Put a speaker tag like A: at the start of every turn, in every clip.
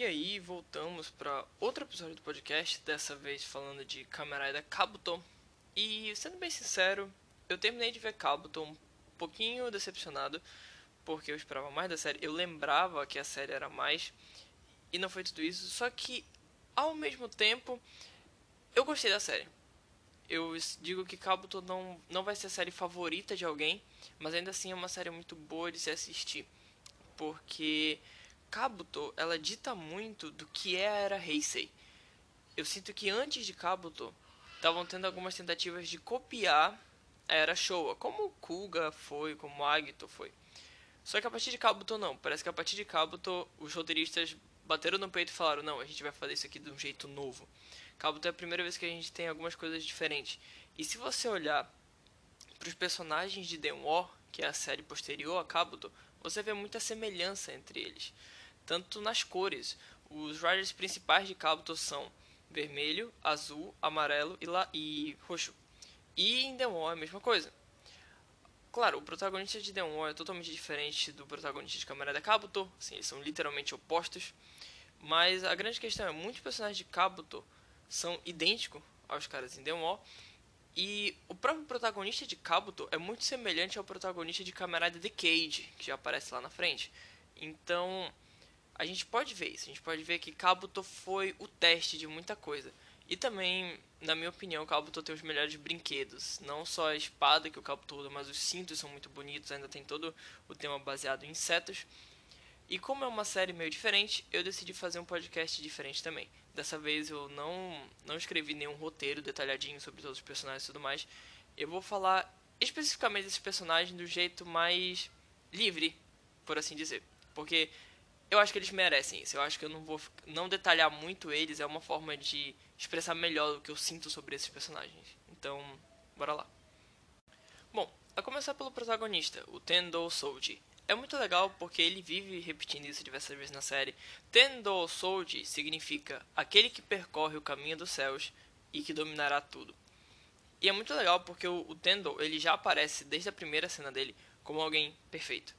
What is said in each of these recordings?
A: E aí, voltamos para outro episódio do podcast, dessa vez falando de Kamen Rider Kabuto. E, sendo bem sincero, eu terminei de ver Kabuto um pouquinho decepcionado, porque eu esperava mais da série. Eu lembrava que a série era mais, e não foi tudo isso. Só que, ao mesmo tempo, eu gostei da série. Eu digo que Kabuto não, não vai ser a série favorita de alguém, mas ainda assim é uma série muito boa de se assistir. Porque Kabuto, ela dita muito do que é a era Heisei. Eu sinto que antes de Kabuto, estavam tendo algumas tentativas de copiar a era Showa, como Kuga foi, como Agito foi. Só que a partir de Kabuto não, parece que a partir de Kabuto os roteiristas bateram no peito e falaram, não, a gente vai fazer isso aqui de um jeito novo. Kabuto é a primeira vez que a gente tem algumas coisas diferentes. E se você olhar para os personagens de Denwo, que é a série posterior a Kabuto, você vê muita semelhança entre eles tanto nas cores. Os riders principais de Kabuto são vermelho, azul, amarelo e, la e roxo. E em Demon é a mesma coisa. Claro, o protagonista de Demon é totalmente diferente do protagonista de Camarada Kabuto, assim, eles são literalmente opostos. Mas a grande questão é, muitos personagens de Kabuto são idênticos aos caras em Demon e o próprio protagonista de Kabuto é muito semelhante ao protagonista de Camarada Decade, que já aparece lá na frente. Então, a gente pode ver isso. A gente pode ver que Kabuto foi o teste de muita coisa. E também, na minha opinião, o Kabuto tem os melhores brinquedos. Não só a espada que o Kabuto usa, mas os cintos são muito bonitos. Ainda tem todo o tema baseado em insetos. E como é uma série meio diferente, eu decidi fazer um podcast diferente também. Dessa vez eu não, não escrevi nenhum roteiro detalhadinho sobre todos os personagens e tudo mais. Eu vou falar especificamente desses personagens do jeito mais livre, por assim dizer. Porque eu acho que eles merecem isso. Eu acho que eu não vou não detalhar muito eles, é uma forma de expressar melhor o que eu sinto sobre esses personagens. Então, bora lá. Bom, a começar pelo protagonista, o Tendo Souji. É muito legal porque ele vive repetindo isso diversas vezes na série. Tendo Souji significa aquele que percorre o caminho dos céus e que dominará tudo. E é muito legal porque o, o Tendo, ele já aparece desde a primeira cena dele como alguém perfeito.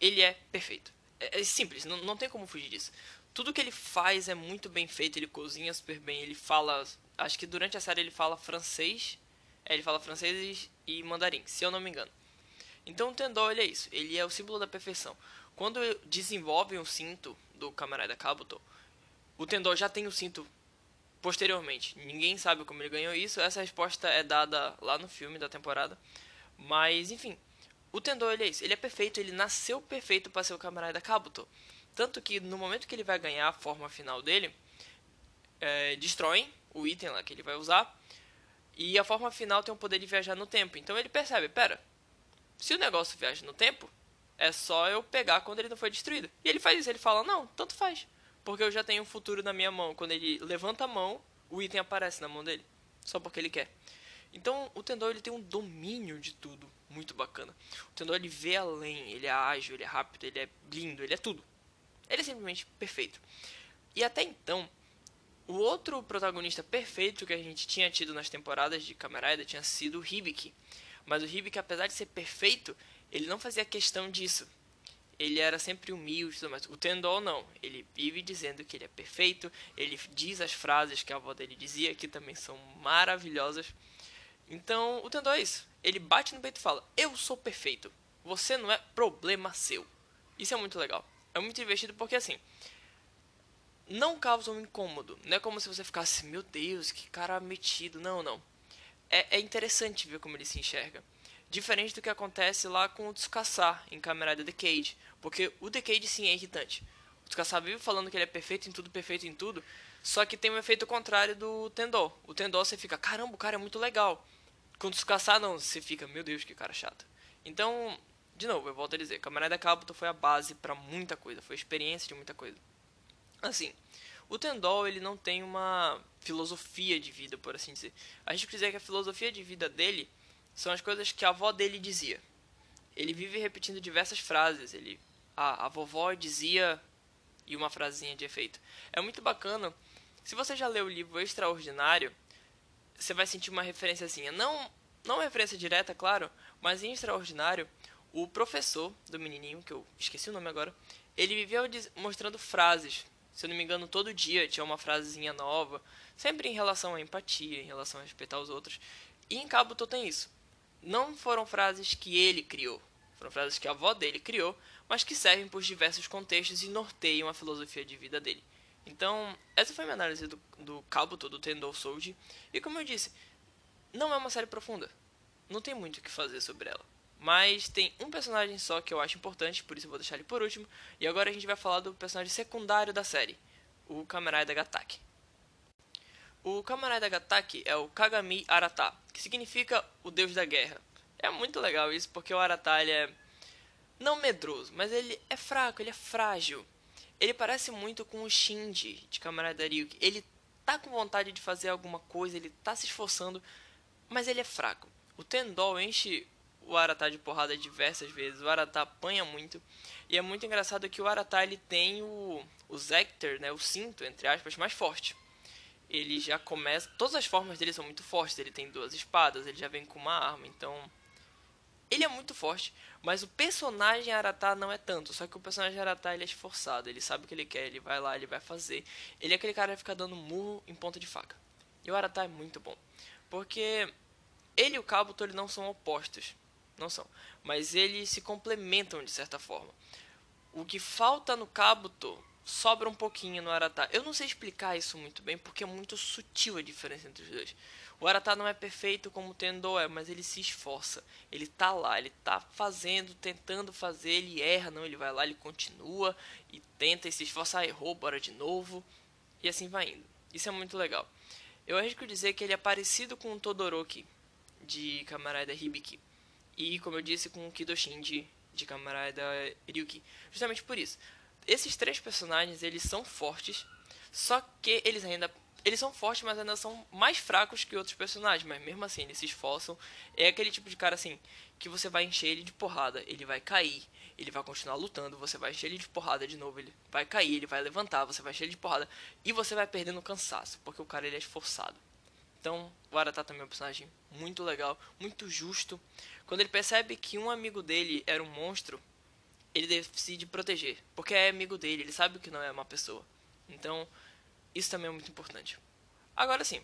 A: Ele é perfeito é, é simples, não, não tem como fugir disso. Tudo que ele faz é muito bem feito, ele cozinha super bem, ele fala. Acho que durante a série ele fala francês. É, ele fala francês e mandarim, se eu não me engano. Então o Tendol ele é isso, ele é o símbolo da perfeição. Quando desenvolvem o cinto do camarada Kabuto, o Tendol já tem o cinto posteriormente. Ninguém sabe como ele ganhou isso. Essa resposta é dada lá no filme da temporada. Mas, enfim, o Tendou, ele é isso. Ele é perfeito, ele nasceu perfeito para ser o camarada Kabuto. Tanto que no momento que ele vai ganhar a forma final dele, é, destroem o item lá que ele vai usar. E a forma final tem o poder de viajar no tempo. Então ele percebe, pera, se o negócio viaja no tempo, é só eu pegar quando ele não foi destruído. E ele faz isso, ele fala, não, tanto faz. Porque eu já tenho o futuro na minha mão. Quando ele levanta a mão, o item aparece na mão dele. Só porque ele quer. Então o Tendou ele tem um domínio de tudo muito bacana. O Tendou ele vê além, ele é ágil, ele é rápido, ele é lindo, ele é tudo. Ele é simplesmente perfeito. E até então, o outro protagonista perfeito que a gente tinha tido nas temporadas de Rider tinha sido o Hibiki. Mas o Hibiki, apesar de ser perfeito, ele não fazia questão disso. Ele era sempre humilde e tudo mais. O Tendol não. Ele vive dizendo que ele é perfeito. Ele diz as frases que a avó dele dizia, que também são maravilhosas. Então, o Tendó é isso. Ele bate no peito e fala: Eu sou perfeito. Você não é problema seu. Isso é muito legal. É muito divertido porque assim. Não causa um incômodo. Não é como se você ficasse, meu Deus, que cara metido. Não, não. É, é interessante ver como ele se enxerga. Diferente do que acontece lá com o Tsukasa em Camerada Decade. Porque o Decade sim é irritante. O Tsukasa vive falando que ele é perfeito em tudo, perfeito em tudo. Só que tem um efeito contrário do Tendó. O Tendó você fica, caramba, o cara é muito legal. Quando se caçar, não, você fica, meu Deus, que cara chato. Então, de novo, eu volto a dizer, Camarada Kabuto foi a base para muita coisa, foi a experiência de muita coisa. Assim, o Tendol, ele não tem uma filosofia de vida, por assim dizer. A gente quiser que a filosofia de vida dele são as coisas que a avó dele dizia. Ele vive repetindo diversas frases, ele a, a vovó dizia e uma frasinha de efeito. É muito bacana. Se você já leu o livro Extraordinário, você vai sentir uma referenciazinha. Não, não uma referência direta, claro, mas em Extraordinário, o professor do menininho, que eu esqueci o nome agora, ele viveu mostrando frases Se eu não me engano, todo dia tinha uma frasezinha nova, sempre em relação à empatia, em relação a respeitar os outros. E em Kabuto tem isso. Não foram frases que ele criou, foram frases que a avó dele criou, mas que servem por diversos contextos e norteiam a filosofia de vida dele. Então, essa foi minha análise do, do Kabuto, do Tendou Souji. E como eu disse, não é uma série profunda. Não tem muito o que fazer sobre ela. Mas tem um personagem só que eu acho importante, por isso eu vou deixar ele por último. E agora a gente vai falar do personagem secundário da série, o Kamen Gataki. O Kamen Gataki é o Kagami Arata, que significa o deus da guerra. É muito legal isso, porque o Arata ele é não medroso, mas ele é fraco, ele é frágil. Ele parece muito com o Shinji de Kamen Ryuki. Ele tá com vontade de fazer alguma coisa, ele tá se esforçando, mas ele é fraco. O Tendol enche o Arata de porrada diversas vezes, o Arata apanha muito. E é muito engraçado que o Arata ele tem o, o Zector, né, o cinto, entre aspas, mais forte. Ele já começa. Todas as formas dele são muito fortes. Ele tem duas espadas, ele já vem com uma arma, então. Ele é muito forte, mas o personagem Arata não é tanto. Só que o personagem Arata ele é esforçado, ele sabe o que ele quer, ele vai lá, ele vai fazer. Ele é aquele cara que fica dando murro em ponta de faca. E o Arata é muito bom. Porque ele e o Kabuto ele não são opostos não são. Mas eles se complementam de certa forma. O que falta no Kabuto sobra um pouquinho no Arata. Eu não sei explicar isso muito bem porque é muito sutil a diferença entre os dois. O Arata não é perfeito como o Tendo é, mas ele se esforça. Ele tá lá, ele tá fazendo, tentando fazer, ele erra, não, ele vai lá, ele continua e tenta e se esforça, errou, bora de novo. E assim vai indo. Isso é muito legal. Eu arrisco dizer que ele é parecido com o Todoroki de Camarada Hibiki. E, como eu disse, com o Kidoshin de, de Camarada Ryuki. Justamente por isso. Esses três personagens, eles são fortes, só que eles ainda... Eles são fortes, mas ainda são mais fracos que outros personagens. Mas mesmo assim, eles se esforçam. É aquele tipo de cara, assim, que você vai encher ele de porrada, ele vai cair, ele vai continuar lutando, você vai encher ele de porrada de novo, ele vai cair, ele vai levantar, você vai encher ele de porrada e você vai perdendo cansaço, porque o cara ele é esforçado. Então, o Arata também é um personagem muito legal, muito justo. Quando ele percebe que um amigo dele era um monstro, ele decide proteger, porque é amigo dele, ele sabe que não é uma pessoa. Então, isso também é muito importante. Agora sim,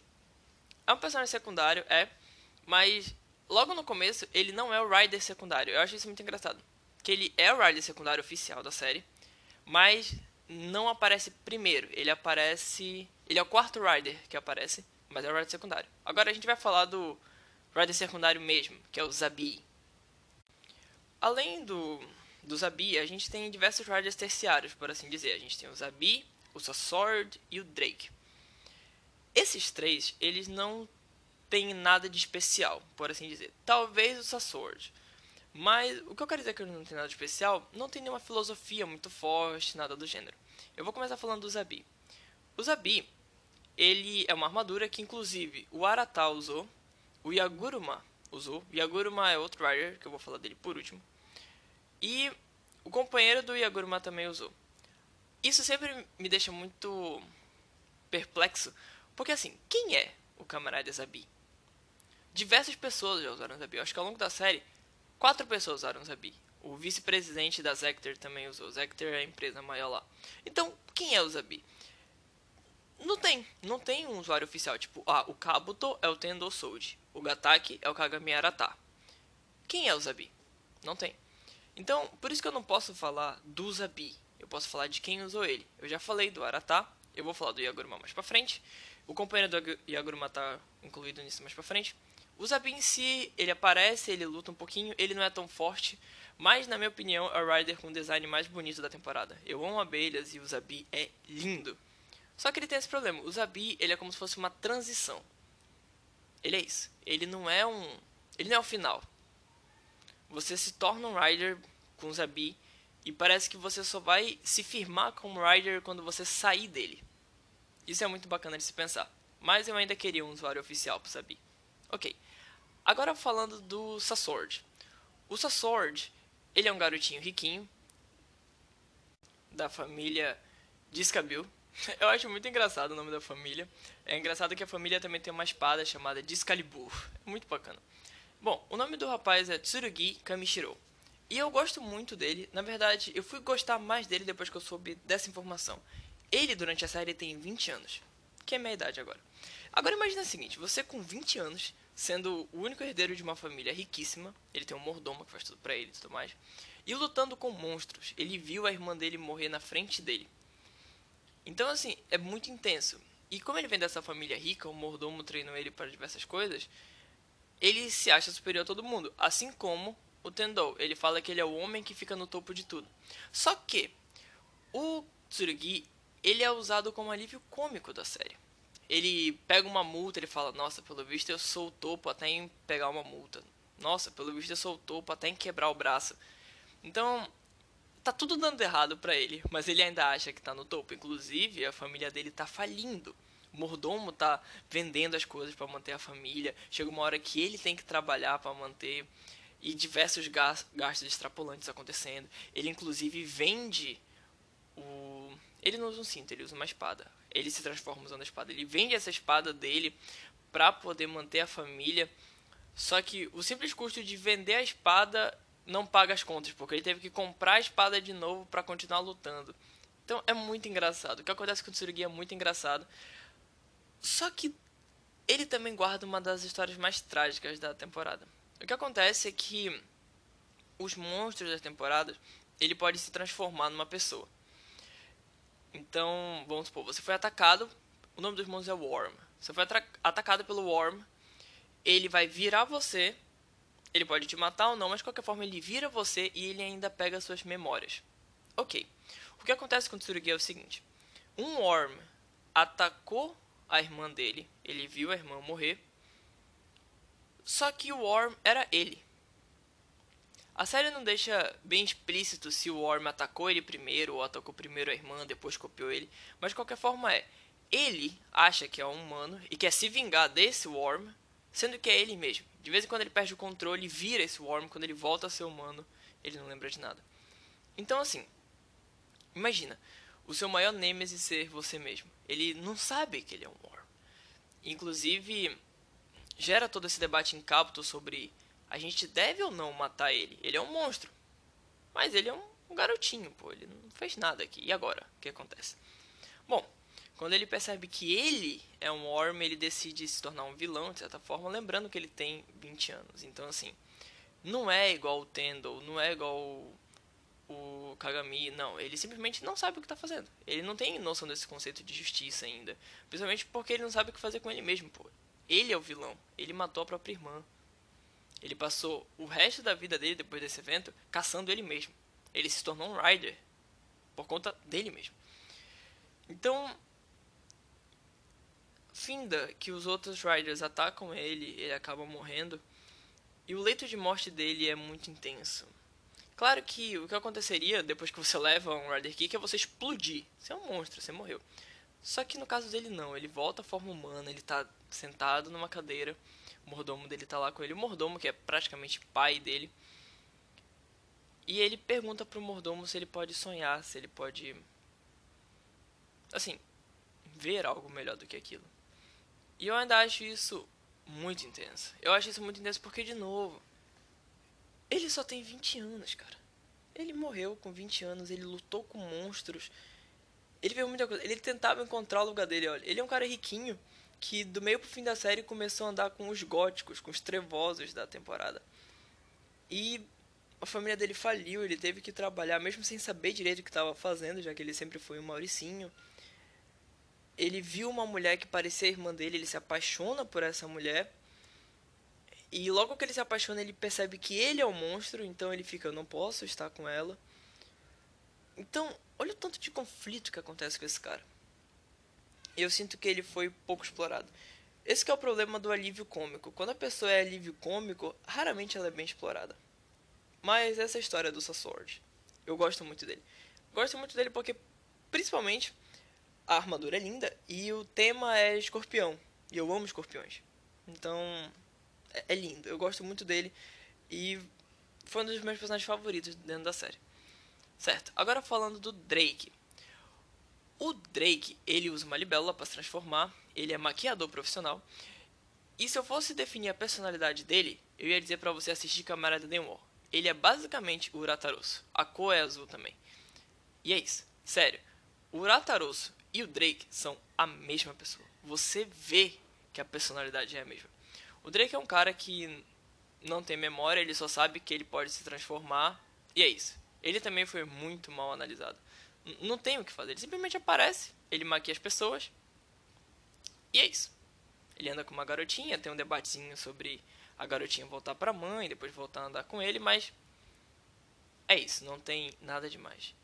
A: é um personagem secundário, é, mas logo no começo ele não é o Rider secundário. Eu acho isso muito engraçado. Que ele é o Rider secundário oficial da série, mas não aparece primeiro. Ele aparece. Ele é o quarto Rider que aparece mas é o rider secundário. Agora a gente vai falar do rider secundário mesmo, que é o Zabi. Além do, do Zabi, a gente tem diversos riders terciários, por assim dizer. A gente tem o Zabi, o Sword e o Drake. Esses três, eles não têm nada de especial, por assim dizer. Talvez o Sword. Mas o que eu quero dizer que ele não tem nada de especial, não tem nenhuma filosofia muito forte, nada do gênero. Eu vou começar falando do Zabi. O Zabi, ele é uma armadura que inclusive o Arata usou, o Yaguruma usou. O Yaguruma é outro rider, que eu vou falar dele por último. E o companheiro do Yaguruma também usou. Isso sempre me deixa muito perplexo, porque assim, quem é o camarada Zabi? Diversas pessoas já usaram Zabi. Eu acho que ao longo da série, quatro pessoas usaram Zabi. O vice-presidente da Zector também usou. Zector é a empresa maior lá. Então, quem é o Zabi? Não tem, não tem um usuário oficial. Tipo, ah, o Kabuto é o Tendo Souji, o Gataki é o Kagami Arata. Quem é o Zabi? Não tem. Então, por isso que eu não posso falar do Zabi. Eu posso falar de quem usou ele. Eu já falei do Arata, eu vou falar do Yaguruma mais pra frente. O companheiro do Yaguruma tá incluído nisso mais pra frente. O Zabi em si, ele aparece, ele luta um pouquinho, ele não é tão forte, mas na minha opinião é o Rider com o design mais bonito da temporada. Eu amo abelhas e o Zabi é lindo. Só que ele tem esse problema. O Zabi, ele é como se fosse uma transição. Ele é isso. Ele não é um... Ele não é o final. Você se torna um Rider com o Zabi e parece que você só vai se firmar como Rider quando você sair dele. Isso é muito bacana de se pensar. Mas eu ainda queria um usuário oficial pro Zabi. Ok. Agora falando do Sasword. O Sasword, ele é um garotinho riquinho da família Discabil, Eu acho muito engraçado o nome da família. É engraçado que a família também tem uma espada chamada Discalibur. É muito bacana. Bom, o nome do rapaz é Tsurugi Kamishiro. E eu gosto muito dele. Na verdade, eu fui gostar mais dele depois que eu soube dessa informação. Ele, durante a série, tem 20 anos, que é minha idade agora. Agora imagine o seguinte, você com 20 anos, sendo o único herdeiro de uma família riquíssima, ele tem um mordomo que faz tudo pra ele e tudo mais, e lutando com monstros. Ele viu a irmã dele morrer na frente dele. Então, assim, é muito intenso. E como ele vem dessa família rica, o mordomo treinou ele para diversas coisas, ele se acha superior a todo mundo. Assim como o Tendou. Ele fala que ele é o homem que fica no topo de tudo. Só que o Tsurugi, ele é usado como alívio cômico da série. Ele pega uma multa, ele fala: Nossa, pelo visto eu sou o topo até em pegar uma multa. Nossa, pelo visto eu sou o topo até em quebrar o braço. Então, tá tudo dando errado para ele, mas ele ainda acha que tá no topo. Inclusive, a família dele tá falindo. O mordomo tá vendendo as coisas para manter a família. Chega uma hora que ele tem que trabalhar para manter e diversos gastos extrapolantes acontecendo. Ele inclusive vende o ele não usa um cinto, ele usa uma espada. Ele se transforma usando a espada. Ele vende essa espada dele para poder manter a família. Só que o simples custo de vender a espada não paga as contas, porque ele teve que comprar a espada de novo para continuar lutando. Então é muito engraçado. O que acontece com o Tsurugi é muito engraçado. Só que ele também guarda uma das histórias mais trágicas da temporada. O que acontece é que os monstros das temporadas, ele pode se transformar numa pessoa. Então, vamos supor, você foi atacado, o nome dos monstros é Worm. Você foi atacado pelo Worm, ele vai virar você, ele pode te matar ou não, mas de qualquer forma ele vira você e ele ainda pega suas memórias. Ok. O que acontece com o Tsurugi é o seguinte: um Worm atacou a irmã dele, ele viu a irmã morrer, só que o Worm era ele. A série não deixa bem explícito se o Worm atacou ele primeiro ou atacou primeiro a irmã, depois copiou ele, mas de qualquer forma é. Ele acha que é um humano e quer se vingar desse Worm, sendo que é ele mesmo. De vez em quando ele perde o controle, vira esse Worm, quando ele volta a ser humano, ele não lembra de nada. Então assim, imagina, o seu maior nêmesis ser você mesmo. Ele não sabe que ele é um Worm. Inclusive, gera todo esse debate em Capto sobre a gente deve ou não matar ele. Ele é um monstro. Mas ele é um, garotinho, pô. Ele não fez nada aqui. E agora? O que acontece? Bom, quando ele percebe que ele é um Worm, ele decide se tornar um vilão, de certa forma, lembrando que ele tem 20 anos. Então, assim, não é igual o Tendo, não é igual o, o Kagami, não. Ele simplesmente não sabe o que está fazendo. Ele não tem noção desse conceito de justiça ainda. Principalmente porque ele não sabe o que fazer com ele mesmo, pô. Ele é o vilão. Ele matou a própria irmã. Ele passou o resto da vida dele depois desse evento caçando ele mesmo. Ele se tornou um Rider por conta dele mesmo. Então, finda que os outros Riders atacam ele, ele acaba morrendo. E o leito de morte dele é muito intenso. Claro que o que aconteceria depois que você leva um Rider Kick é você explodir. Você é um monstro, você morreu. Só que no caso dele não, ele volta à forma humana, ele tá sentado numa cadeira, o mordomo dele tá lá com ele, o mordomo que é praticamente pai dele. E ele pergunta pro mordomo se ele pode sonhar, se ele pode assim, ver algo melhor do que aquilo. E eu ainda acho isso muito intenso. Eu acho isso muito intenso porque de novo, ele só tem 20 anos, cara. Ele morreu com 20 anos, ele lutou com monstros ele viu muita coisa. Ele tentava encontrar o lugar dele, olha. Ele é um cara riquinho que do meio pro fim da série começou a andar com os góticos, com os trevosos da temporada. E a família dele faliu, ele teve que trabalhar mesmo sem saber direito o que estava fazendo, já que ele sempre foi um mauricinho. Ele viu uma mulher que parecia irmã dele, ele se apaixona por essa mulher. E logo que ele se apaixona, ele percebe que ele é o monstro, então ele fica, eu não posso estar com ela. Então, olha o tanto de conflito que acontece com esse cara. Eu sinto que ele foi pouco explorado. Esse é o problema do alívio cômico. Quando a pessoa é alívio cômico, raramente ela é bem explorada. Mas essa é história do Sassord. Eu gosto muito dele. Gosto muito dele porque, principalmente, a armadura é linda e o tema é escorpião. E eu amo escorpiões. Então, é, é lindo. Eu gosto muito dele e foi um dos meus personagens favoritos dentro da série. Certo, agora falando do Drake. O Drake, ele usa uma libélula para se transformar, ele é maquiador profissional. E se eu fosse definir a personalidade dele, eu ia dizer para você assistir Camarada War. ele é basicamente o Urataroso. A cor é azul também. E é isso. Sério. O Urataroso e o Drake são a mesma pessoa. Você vê que a personalidade é a mesma. O Drake é um cara que não tem memória, ele só sabe que ele pode se transformar. E é isso. Ele também foi muito mal analisado. Não tem o que fazer. Ele simplesmente aparece, ele maquia as pessoas. E é isso. Ele anda com uma garotinha, tem um debatezinho sobre a garotinha voltar pra mãe, depois voltar a andar com ele, mas é isso, não tem nada demais.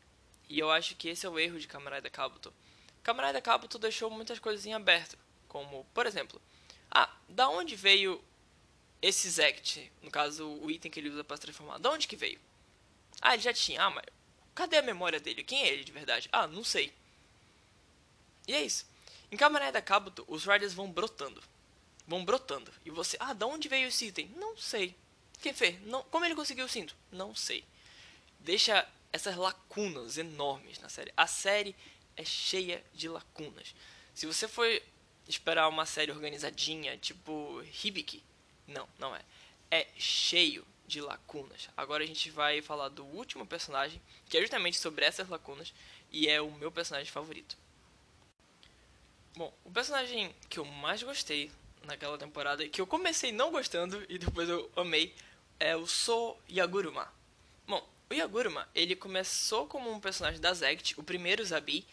A: E eu acho que esse é o erro de Camarada Kabuto. Camarada Kabuto deixou muitas coisas em aberto, como, por exemplo, ah, da onde veio esse Zect, no caso o item que ele usa para se transformar, da onde que veio? Ah, ele já tinha, ah, mas cadê a memória dele? Quem é ele de verdade? Ah, não sei. E é isso. Em Camarada Kabuto, os Riders vão brotando vão brotando. E você, ah, da onde veio esse item? Não sei. Quem fez? Não, como ele conseguiu o cinto? Não sei. Deixa essas lacunas enormes na série. A série é cheia de lacunas. Se você for esperar uma série organizadinha, tipo Hibiki, não, não é. É cheio de lacunas. Agora a gente vai falar do último personagem, que é justamente sobre essas lacunas, e é o meu personagem favorito. Bom, o personagem que eu mais gostei naquela temporada que eu comecei não gostando e depois eu amei é o So Yaguruma. Bom, o Yaguruma, ele começou como um personagem da Zect, o primeiro Zabi,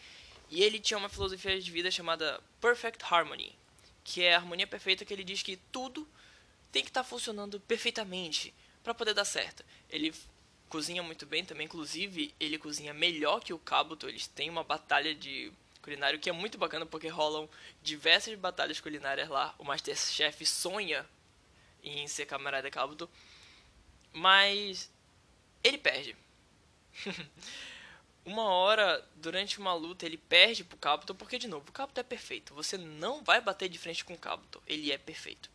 A: e ele tinha uma filosofia de vida chamada Perfect Harmony, que é a harmonia perfeita que ele diz que tudo tem que estar tá funcionando perfeitamente para poder dar certo. Ele cozinha muito bem também, inclusive ele cozinha melhor que o Kabuto, eles têm uma batalha de culinário, que é muito bacana porque rolam diversas batalhas culinárias lá. O Masterchef sonha em ser camarada Kabuto, mas ele perde. uma hora, durante uma luta, ele perde pro Kabuto, porque, de novo, o Kabuto é perfeito. Você não vai bater de frente com o Kabuto, ele é perfeito.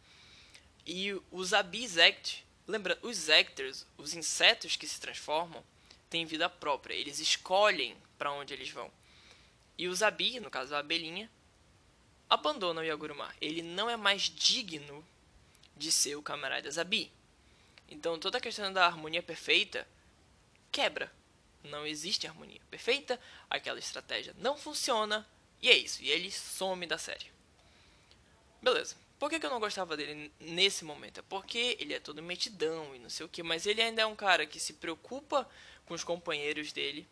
A: E os Abizect, lembra, os Ectors, os insetos que se transformam, têm vida própria. Eles escolhem para onde eles vão. E o Zabi, no caso a abelhinha, abandona o Yaguruma. Ele não é mais digno de ser o camarada Zabi. Então toda a questão da harmonia perfeita quebra. Não existe harmonia perfeita, aquela estratégia não funciona, e é isso. E ele some da série. Beleza. Por que, que eu não gostava dele nesse momento? É porque ele é todo metidão e não sei o que, mas ele ainda é um cara que se preocupa com os companheiros dele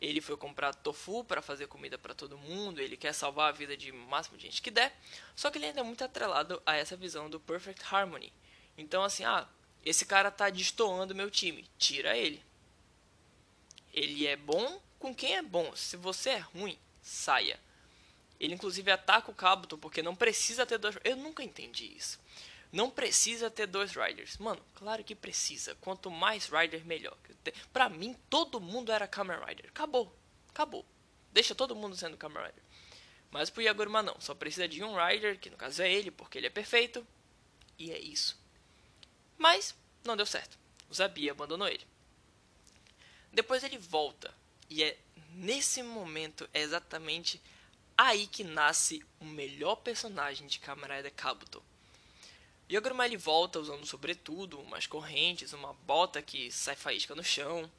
A: ele foi comprar tofu para fazer comida para todo mundo, ele quer salvar a vida de máximo de gente que der, só que ele ainda é muito atrelado a essa visão do perfect harmony. Então assim, ah, esse cara tá destoando meu time, tira ele. Ele é bom com quem é bom. Se você é ruim, saia. Ele inclusive ataca o Kabuto porque não precisa ter dois. Eu nunca entendi isso. Não precisa ter dois Riders. Mano, claro que precisa. Quanto mais Rider, melhor. Pra mim, todo mundo era Kamen Rider. Acabou. Acabou. Deixa todo mundo sendo Kamen Rider. Mas pro Yaguruma não. Só precisa de um Rider, que no caso é ele, porque ele é perfeito. E é isso. Mas, não deu certo. O Zabi abandonou ele. Depois ele volta. E é nesse momento, é exatamente aí que nasce o melhor personagem de Rider Kabuto o ele volta usando sobretudo, umas correntes, uma bota que sai faísca no chão.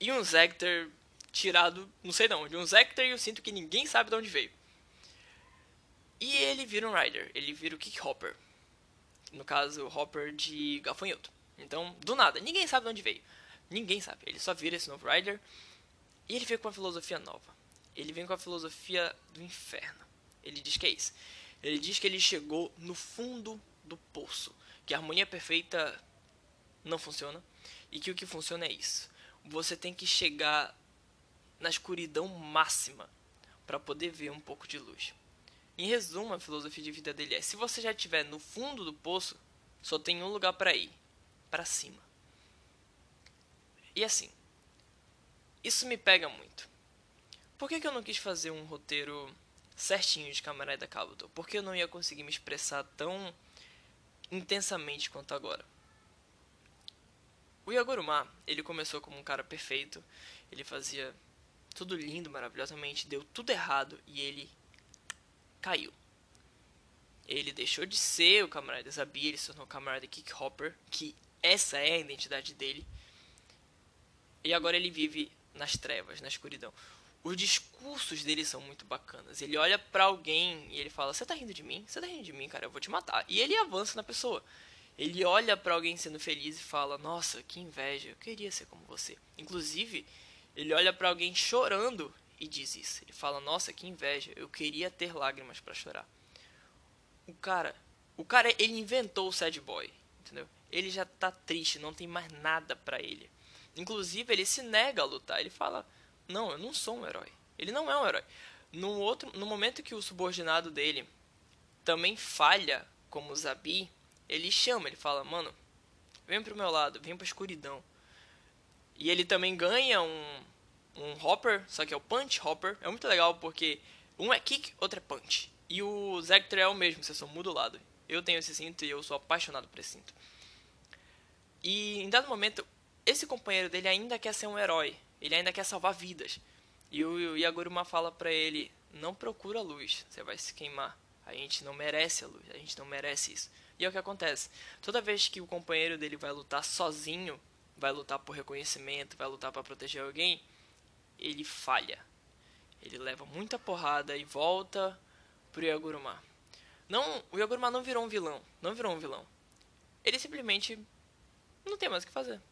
A: E um Zector tirado, não sei de onde, um Zector e eu sinto que ninguém sabe de onde veio. E ele vira um Rider, ele vira o Kick Hopper. No caso, o Hopper de gafanhoto. Então, do nada, ninguém sabe de onde veio. Ninguém sabe, ele só vira esse novo Rider. E ele vem com uma filosofia nova. Ele vem com a filosofia do inferno. Ele diz que é isso. Ele diz que ele chegou no fundo do poço, que a harmonia perfeita não funciona e que o que funciona é isso. Você tem que chegar na escuridão máxima para poder ver um pouco de luz. Em resumo, a filosofia de vida dele é: se você já estiver no fundo do poço, só tem um lugar para ir, para cima. E assim, isso me pega muito. Por que, que eu não quis fazer um roteiro certinho de Camarada Kabuto? Porque eu não ia conseguir me expressar tão intensamente quanto agora. O Yaguruma, ele começou como um cara perfeito, ele fazia tudo lindo, maravilhosamente, deu tudo errado e ele caiu. Ele deixou de ser o camarada Zabi, ele se tornou o camarada Kick Hopper, que essa é a identidade dele. E agora ele vive nas trevas, na escuridão. Os discursos dele são muito bacanas. Ele olha para alguém e ele fala: "Você tá rindo de mim? Você tá rindo de mim, cara? Eu vou te matar". E ele avança na pessoa. Ele olha para alguém sendo feliz e fala: "Nossa, que inveja. Eu queria ser como você". Inclusive, ele olha para alguém chorando e diz isso. Ele fala: "Nossa, que inveja. Eu queria ter lágrimas para chorar". O cara, o cara ele inventou o sad boy, entendeu? Ele já tá triste, não tem mais nada para ele. Inclusive, ele se nega a lutar. Ele fala: "Não, eu não sou um herói". Ele não é um herói. No outro, no momento que o subordinado dele também falha como Zabi, ele chama, ele fala: "Mano, vem pro meu lado, vem pra escuridão". E ele também ganha um um hopper, só que é o punch hopper. É muito legal porque um é kick, outro é punch. E o Zector é o mesmo, você só muda o lado. Eu tenho esse cinto e eu sou apaixonado por esse cinto. E em dado momento, esse companheiro dele ainda quer ser um herói. Ele ainda quer salvar vidas. E o Yaguruma fala pra ele: Não procura a luz, você vai se queimar. A gente não merece a luz, a gente não merece isso. E é o que acontece. Toda vez que o companheiro dele vai lutar sozinho, vai lutar por reconhecimento, vai lutar para proteger alguém, ele falha. Ele leva muita porrada e volta pro Yaguruma. Não, o Yaguruma não virou um vilão, não virou um vilão. Ele simplesmente não tem mais o que fazer.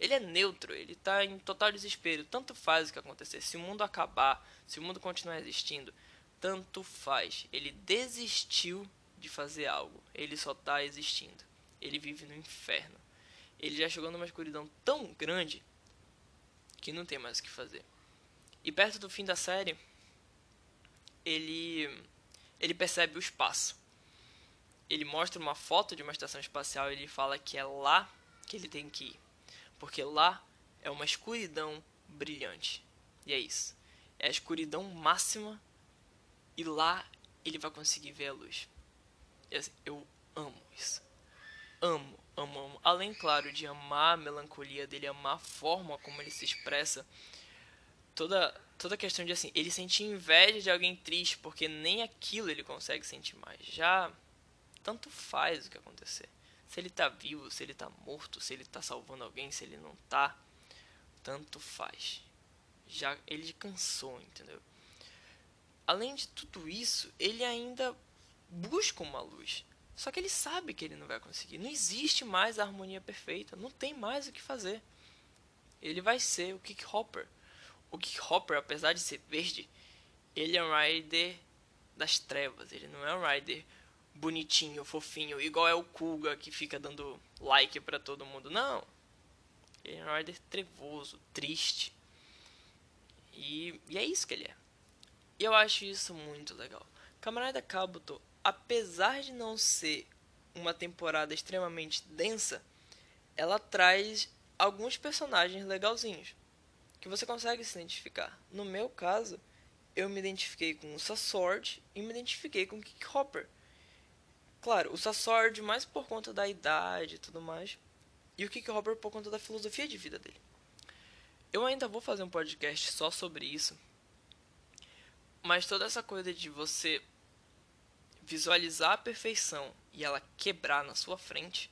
A: Ele é neutro, ele tá em total desespero. Tanto faz o que acontecer. Se o mundo acabar, se o mundo continuar existindo, tanto faz. Ele desistiu de fazer algo. Ele só tá existindo. Ele vive no inferno. Ele já chegou numa escuridão tão grande que não tem mais o que fazer. E perto do fim da série, ele ele percebe o espaço. Ele mostra uma foto de uma estação espacial e ele fala que é lá que ele tem que ir porque lá é uma escuridão brilhante. E é isso. É a escuridão máxima e lá ele vai conseguir ver a luz. Assim, eu amo isso. Amo, amo, amo. Além, claro, de amar a melancolia dele, amar a forma como ele se expressa. Toda, toda a questão de assim, ele sentir inveja de alguém triste, porque nem aquilo ele consegue sentir mais. Já tanto faz o que acontecer se ele tá vivo, se ele tá morto, se ele tá salvando alguém, se ele não tá, tanto faz. Já ele cansou, entendeu? Além de tudo isso, ele ainda busca uma luz. Só que ele sabe que ele não vai conseguir. Não existe mais a harmonia perfeita. Não tem mais o que fazer. Ele vai ser o Kick Hopper. O Kick Hopper, apesar de ser verde, ele é um rider das trevas. Ele não é um rider bonitinho, fofinho, igual é o Kuga que fica dando like para todo mundo. Não. Ele é um Rider trevoso, triste. E, e, é isso que ele é. Eu acho isso muito legal. Camarada Kabuto, apesar de não ser uma temporada extremamente densa, ela traz alguns personagens legalzinhos que você consegue se identificar. No meu caso, eu me identifiquei com o Sassord e me identifiquei com o Kick Hopper Claro, o Sassord mais por conta da idade e tudo mais. E o Kick Hopper por conta da filosofia de vida dele. Eu ainda vou fazer um podcast só sobre isso. Mas toda essa coisa de você visualizar a perfeição e ela quebrar na sua frente.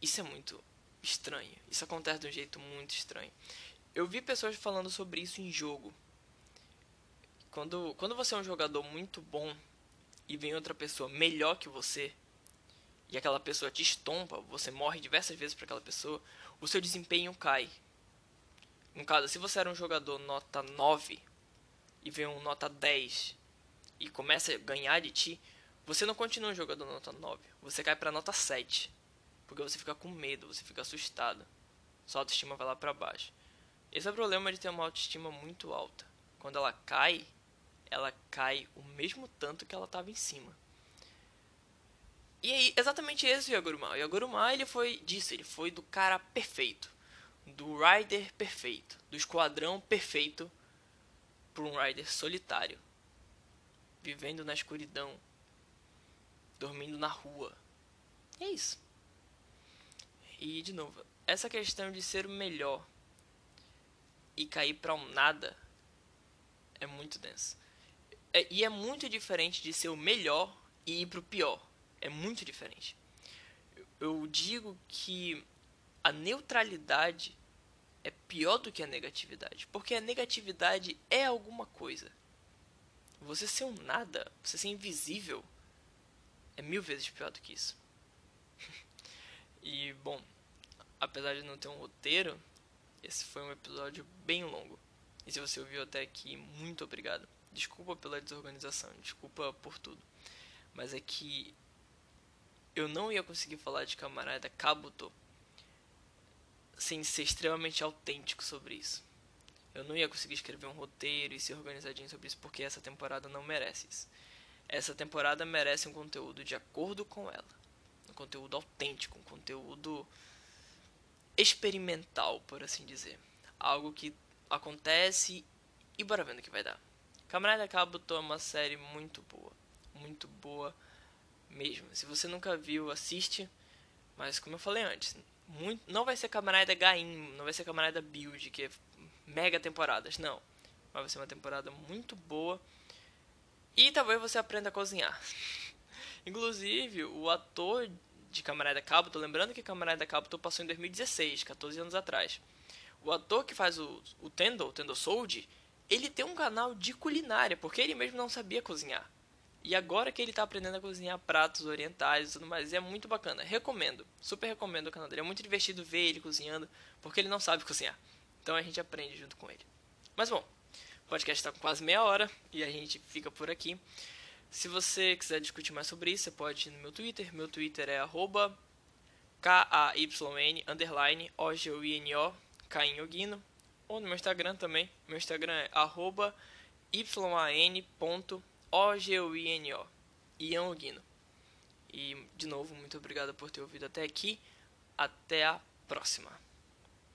A: Isso é muito estranho. Isso acontece de um jeito muito estranho. Eu vi pessoas falando sobre isso em jogo. Quando, quando você é um jogador muito bom e vem outra pessoa melhor que você e aquela pessoa te estompa, você morre diversas vezes para aquela pessoa, o seu desempenho cai. No caso, se você era um jogador nota 9 e vem um nota 10 e começa a ganhar de ti, você não continua um jogador nota 9, você cai para nota 7. Porque você fica com medo, você fica assustado. Sua autoestima vai lá para baixo. Esse é o problema de ter uma autoestima muito alta. Quando ela cai, ela cai o mesmo tanto que ela estava em cima. E aí, exatamente esse Yaguruma. O Yaguruma, ele foi disso, ele foi do cara perfeito. Do rider perfeito. Do esquadrão perfeito para um rider solitário. Vivendo na escuridão. Dormindo na rua. E é isso. E, de novo, essa questão de ser o melhor e cair para um nada é muito densa. É, e é muito diferente de ser o melhor e ir pro pior. É muito diferente. Eu digo que a neutralidade é pior do que a negatividade, porque a negatividade é alguma coisa. Você ser um nada, você ser invisível, é mil vezes pior do que isso. e, bom, apesar de não ter um roteiro, esse foi um episódio bem longo. E se você ouviu até aqui, muito obrigado. Desculpa pela desorganização, desculpa por tudo. Mas é que eu não ia conseguir falar de camarada Kabuto sem ser extremamente autêntico sobre isso. Eu não ia conseguir escrever um roteiro e ser organizadinho sobre isso porque essa temporada não merece isso. Essa temporada merece um conteúdo de acordo com ela. Um conteúdo autêntico, um conteúdo experimental, por assim dizer. Algo que acontece e bora vendo o que vai dar. Camarada Kabuto é uma série muito boa. Muito boa mesmo. Se você nunca viu, assiste. Mas como eu falei antes, muito, não vai ser Camarada Gaim, não vai ser Camarada Build, que é mega temporadas, não. Mas vai ser uma temporada muito boa. E talvez você aprenda a cozinhar. Inclusive, o ator de Camarada Cabo, lembrando que Camarada Cabo passou em 2016, 14 anos atrás. O ator que faz o, o Tendo, o Tendo Sold, ele tem um canal de culinária, porque ele mesmo não sabia cozinhar. E agora que ele está aprendendo a cozinhar pratos orientais e tudo mais, é muito bacana. Recomendo, super recomendo o canal dele. É muito divertido ver ele cozinhando, porque ele não sabe cozinhar. Então a gente aprende junto com ele. Mas bom, o podcast está com quase meia hora e a gente fica por aqui. Se você quiser discutir mais sobre isso, você pode ir no meu Twitter. Meu Twitter é arroba K-A-Y-N underline O-G-U-I-N-O Cainhoguino. Ou no meu Instagram também. Meu Instagram é arroba Y-A-N.O o-G-U-I-N-O. Ian Ogino. E, de novo, muito obrigado por ter ouvido até aqui. Até a próxima.